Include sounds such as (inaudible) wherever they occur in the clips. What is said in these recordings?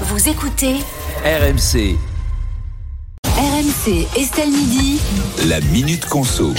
Vous écoutez RMC, RMC Estelle Midi. la minute conso.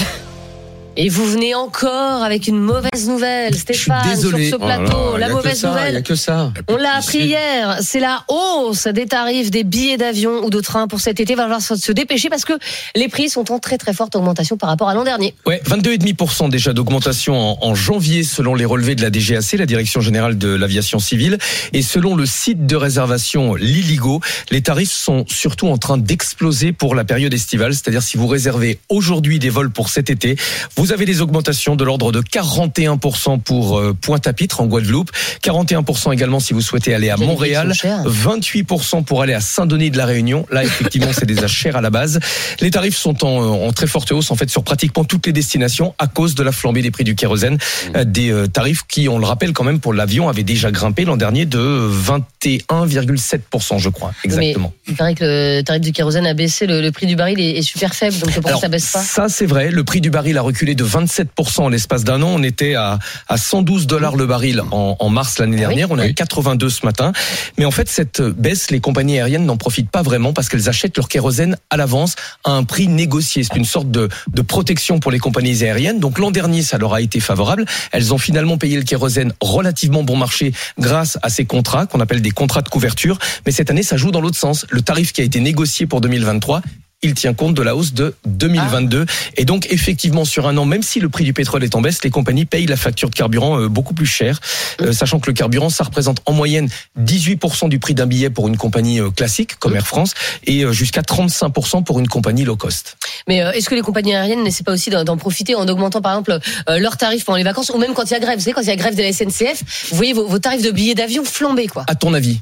Et vous venez encore avec une mauvaise nouvelle, Stéphane, sur ce Oh là plateau. là, y la mauvaise ça, nouvelle, a que ça. on l'a appris hier, c'est la hausse des tarifs des billets d'avion ou de train pour cet été. Il va falloir se dépêcher parce que les prix sont en très très forte augmentation par rapport à l'an dernier. Ouais, 22,5% déjà d'augmentation en, en janvier selon les relevés de la DGAC, la Direction Générale de l'Aviation Civile. Et selon le site de réservation Liligo, les tarifs sont surtout en train d'exploser pour la période estivale. C'est-à-dire si vous réservez aujourd'hui des vols pour cet été, vous avez des augmentations de l'ordre de 41% pour euh, Pointe-à-Pitre en Guadeloupe, 41% également si vous souhaitez aller à Montréal, sont chers. 28% pour aller à Saint-Denis de la Réunion. Là, effectivement, c'est déjà cher à la base. Les tarifs sont en, en très forte hausse en fait sur pratiquement toutes les destinations à cause de la flambée des prix du kérosène. Euh, Des euh, tarifs qui, on le rappelle quand même, pour l'avion avaient déjà grimpé l'an dernier de 21,7%, je crois, exactement. Mais il paraît que le tarif du kérosène a baissé, le, le prix du baril est, est super faible, donc pourquoi Alors, ça baisse pas Ça, c'est vrai. Le prix du baril a reculé de 27% en l'espace d'un an. On était à, à 112 dollars le baril en, en mars l'année Ah dernière. On est à 82 ce matin. Mais en fait, cette baisse, les compagnies aériennes n'en profitent pas vraiment parce qu'elles achètent leur kérosène à l'avance à un prix négocié. C'est une sorte de, de protection pour les compagnies aériennes. Donc l'an dernier, ça leur a été favorable. Elles ont finalement payé le kérosène relativement bon marché grâce à ces contrats qu'on appelle des contrats de couverture. Mais cette année, ça joue dans l'autre sens. Le tarif qui a été négocié pour 2023 il tient compte de la hausse de 2022. Et donc, effectivement, sur un an, même si le prix du pétrole est en baisse, les compagnies payent la facture de carburant euh, beaucoup plus cher, euh, sachant que le carburant, ça représente en moyenne 18% du prix d'un billet pour une compagnie euh, classique, comme Air France, et jusqu'à 35% pour une compagnie low cost. Mais est-ce que les compagnies aériennes n'essaient pas aussi d'en profiter en augmentant par exemple leurs tarifs pendant les vacances ou même quand il y a grève? Vous savez, quand il y a grève de la SNCF, vous voyez vos, vos tarifs de billets d'avion flamber quoi. À ton avis?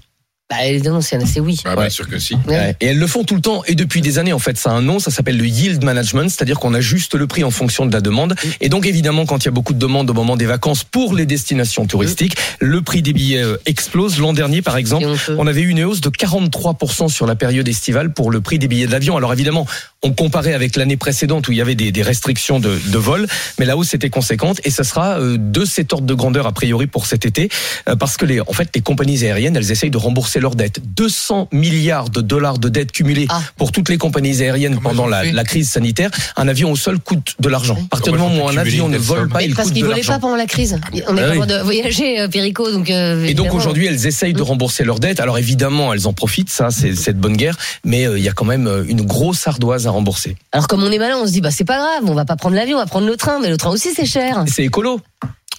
Bah évidemment, c'est c'est oui. Ah, bien sûr que si. Ouais. Et elles le font tout le temps et depuis des années en fait. Ça a un nom, ça s'appelle le yield management, c'est-à-dire qu'on ajuste le prix en fonction de la demande. Et donc évidemment, quand il y a beaucoup de demandes au moment des vacances pour les destinations touristiques, le prix des billets euh, explose. L'an dernier, par exemple, on avait eu une hausse de 43% sur la période estivale pour le prix des billets d'avion. Alors évidemment, on comparait avec l'année précédente où il y avait des, des restrictions de, de vol, mais la hausse était conséquente et ce sera euh, de cet ordre de grandeur a priori pour cet été, euh, parce que les, en fait, les compagnies aériennes, elles essayent de rembourser leurs dettes. 200 milliards de dollars de dettes cumulées Ah. pour toutes les compagnies aériennes Comment pendant la, la crise sanitaire. Un avion au sol coûte de l'argent. À partir du moment où un avion ne vole pas, Mais il parce coûte qu'ils de volaient pas l'argent. pendant la crise. On Ah est oui. pas de voyager, euh, Perico, donc. euh, Et donc aujourd'hui, elles essayent de rembourser leurs dettes. Alors évidemment, elles en profitent, ça, c'est cette bonne guerre. Mais euh, il y a quand même euh, une grosse ardoise à rembourser. Alors comme on est malin, on se dit bah c'est pas grave, on va pas prendre l'avion, on va prendre le train, mais le train aussi c'est cher. C'est écolo.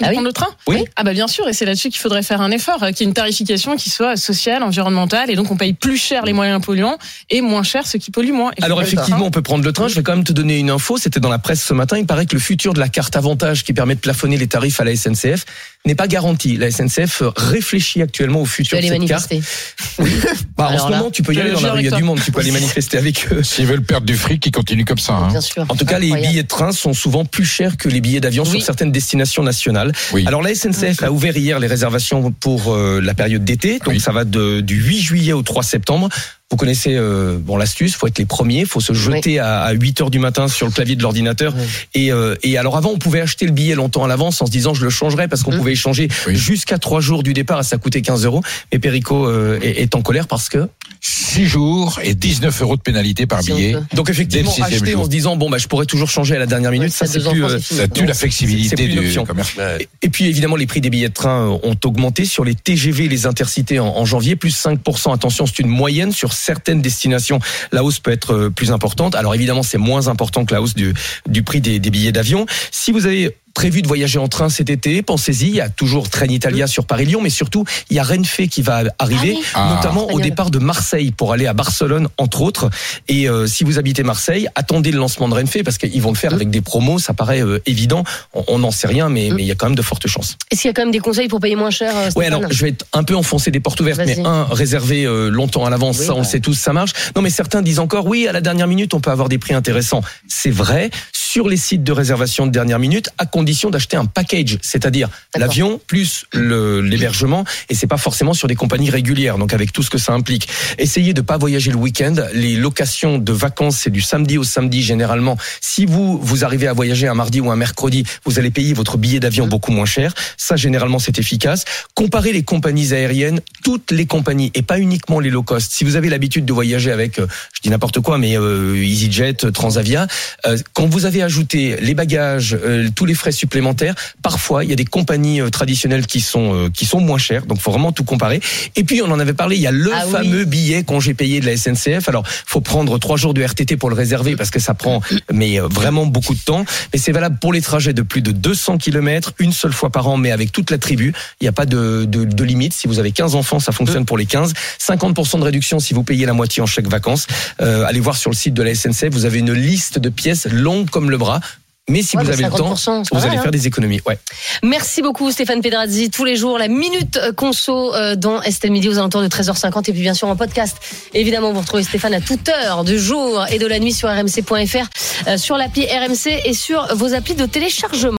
Ah oui prendre le train Oui. Ah bah bien sûr, et c'est là-dessus qu'il faudrait faire un effort, euh, qu'il y ait une tarification qui soit sociale, environnementale, et donc on paye plus cher les moyens polluants et moins cher ceux qui polluent moins. Et Alors effectivement, on peut prendre le train. Je vais quand même te donner une info. C'était dans la presse ce matin. Il paraît que le futur de la carte avantage qui permet de plafonner les tarifs à la SNCF n'est pas garanti. La SNCF réfléchit actuellement au Tu futur de aller cette carte. manifester. (laughs) Bah, en ce là, moment, tu peux y aller dans la rue. Il y a du monde. Tu peux aller manifester avec eux. S'ils veulent perdre du fric, ils continuent comme ça. hein. Bien sûr. En tout cas, les billets de train sont souvent plus chers que les billets d'avion Oui. sur certaines destinations nationales. Oui. Alors la SNCF a ouvert hier les réservations pour euh, la période d'été, donc Oui. ça va de, du 8 juillet au 3 septembre. Vous connaissez euh, bon l'astuce, faut être les premiers, faut se jeter à, à 8 heures du matin sur le clavier de l'ordinateur. Oui. Et, euh, et alors avant, on pouvait acheter le billet longtemps à l'avance en se disant je le changerai parce qu'on Mhm. pouvait échanger Oui. jusqu'à trois jours du départ et ça coûtait 15 euros. Mais Perico euh, est, est en colère parce que 6 jours et 19 euros de pénalité par billet. donc effectivement acheter jour. en se disant bon bah je pourrais toujours changer à la dernière minute, ça c'est plus euh. Ça tue Non, la flexibilité du commerce. Et- Et puis évidemment, les prix des billets de train ont augmenté sur les TGV, les intercités en, en janvier, plus 5%. Attention, c'est une moyenne sur certaines destinations. La hausse peut être euh, plus importante. Alors évidemment, c'est moins important que la hausse du, du prix des, des billets d'avion. Si vous avez prévu de voyager en train cet été, pensez-y. Il y a toujours Trenitalia sur Paris-Lyon, mais surtout, il y a Renfe qui va arriver, Ah oui. Ah. notamment au Espagnol. départ de Marseille pour aller à Barcelone, entre autres. Et euh, si vous habitez Marseille, attendez le lancement de Renfe parce qu'ils vont le faire avec des promos. Ça paraît euh, évident. On- On n'en sait rien, mais mais il y a quand même de fortes chances. Est-ce qu'il y a quand même des conseils pour payer moins cher euh, Ouais, Stéphane alors je vais être un peu enfoncer des portes ouvertes, mais un réservé euh, longtemps à l'avance, Oui, ça on le bah. sait tous, ça marche. Non, mais certains disent encore, oui, à la dernière minute, on peut avoir des prix intéressants. C'est vrai sur les sites de réservation de dernière minute, à condition d'acheter un package, c'est-à-dire l'avion plus l'hébergement, et c'est pas forcément sur des compagnies régulières, donc avec tout ce que ça implique. Essayez de pas voyager le week-end. Les locations de vacances, c'est du samedi au samedi généralement. Si vous vous arrivez à voyager un mardi ou un mercredi, vous allez payer votre billet d'avion beaucoup moins cher. Ça, généralement, c'est efficace. Comparez les compagnies aériennes, toutes les compagnies, et pas uniquement les low cost. Si vous avez l'habitude de voyager avec, euh, je dis n'importe quoi, mais euh, EasyJet, Transavia, euh, quand vous avez ajouté les bagages, euh, tous les frais supplémentaires, parfois il y a des compagnies euh, traditionnelles qui sont euh, qui sont moins chères. Donc, faut vraiment tout comparer. Et puis, on en avait parlé. Il y a le Ah oui. fameux billet congé payé de la SNCF. Alors, faut prendre trois jours de RTT pour le réserver parce que ça prend mais euh, vraiment beaucoup de temps. Mais c'est valable pour les trajets de plus de 200 km, une seule fois par an, mais avec toute la tribu. Il n'y a pas de, de, de limite. Si vous avez 15 enfants, ça fonctionne pour les 15. 50% de réduction si vous payez la moitié en chèque vacances. Euh, allez voir sur le site de la SNCF. Vous avez une liste de pièces longue comme le bras. Mais si Ouais, vous avez le temps, 50%, c'est pas vous mal, allez hein. faire des économies. Ouais. Merci beaucoup Stéphane Pedrazzi. Tous les jours, la minute euh, conso euh, dans Estelle Midi aux alentours de 13h50 et puis bien sûr en podcast. Évidemment, vous retrouvez Stéphane à toute heure du jour et de la nuit sur rmc.fr, euh, sur l'appli RMC et sur vos applis de téléchargement.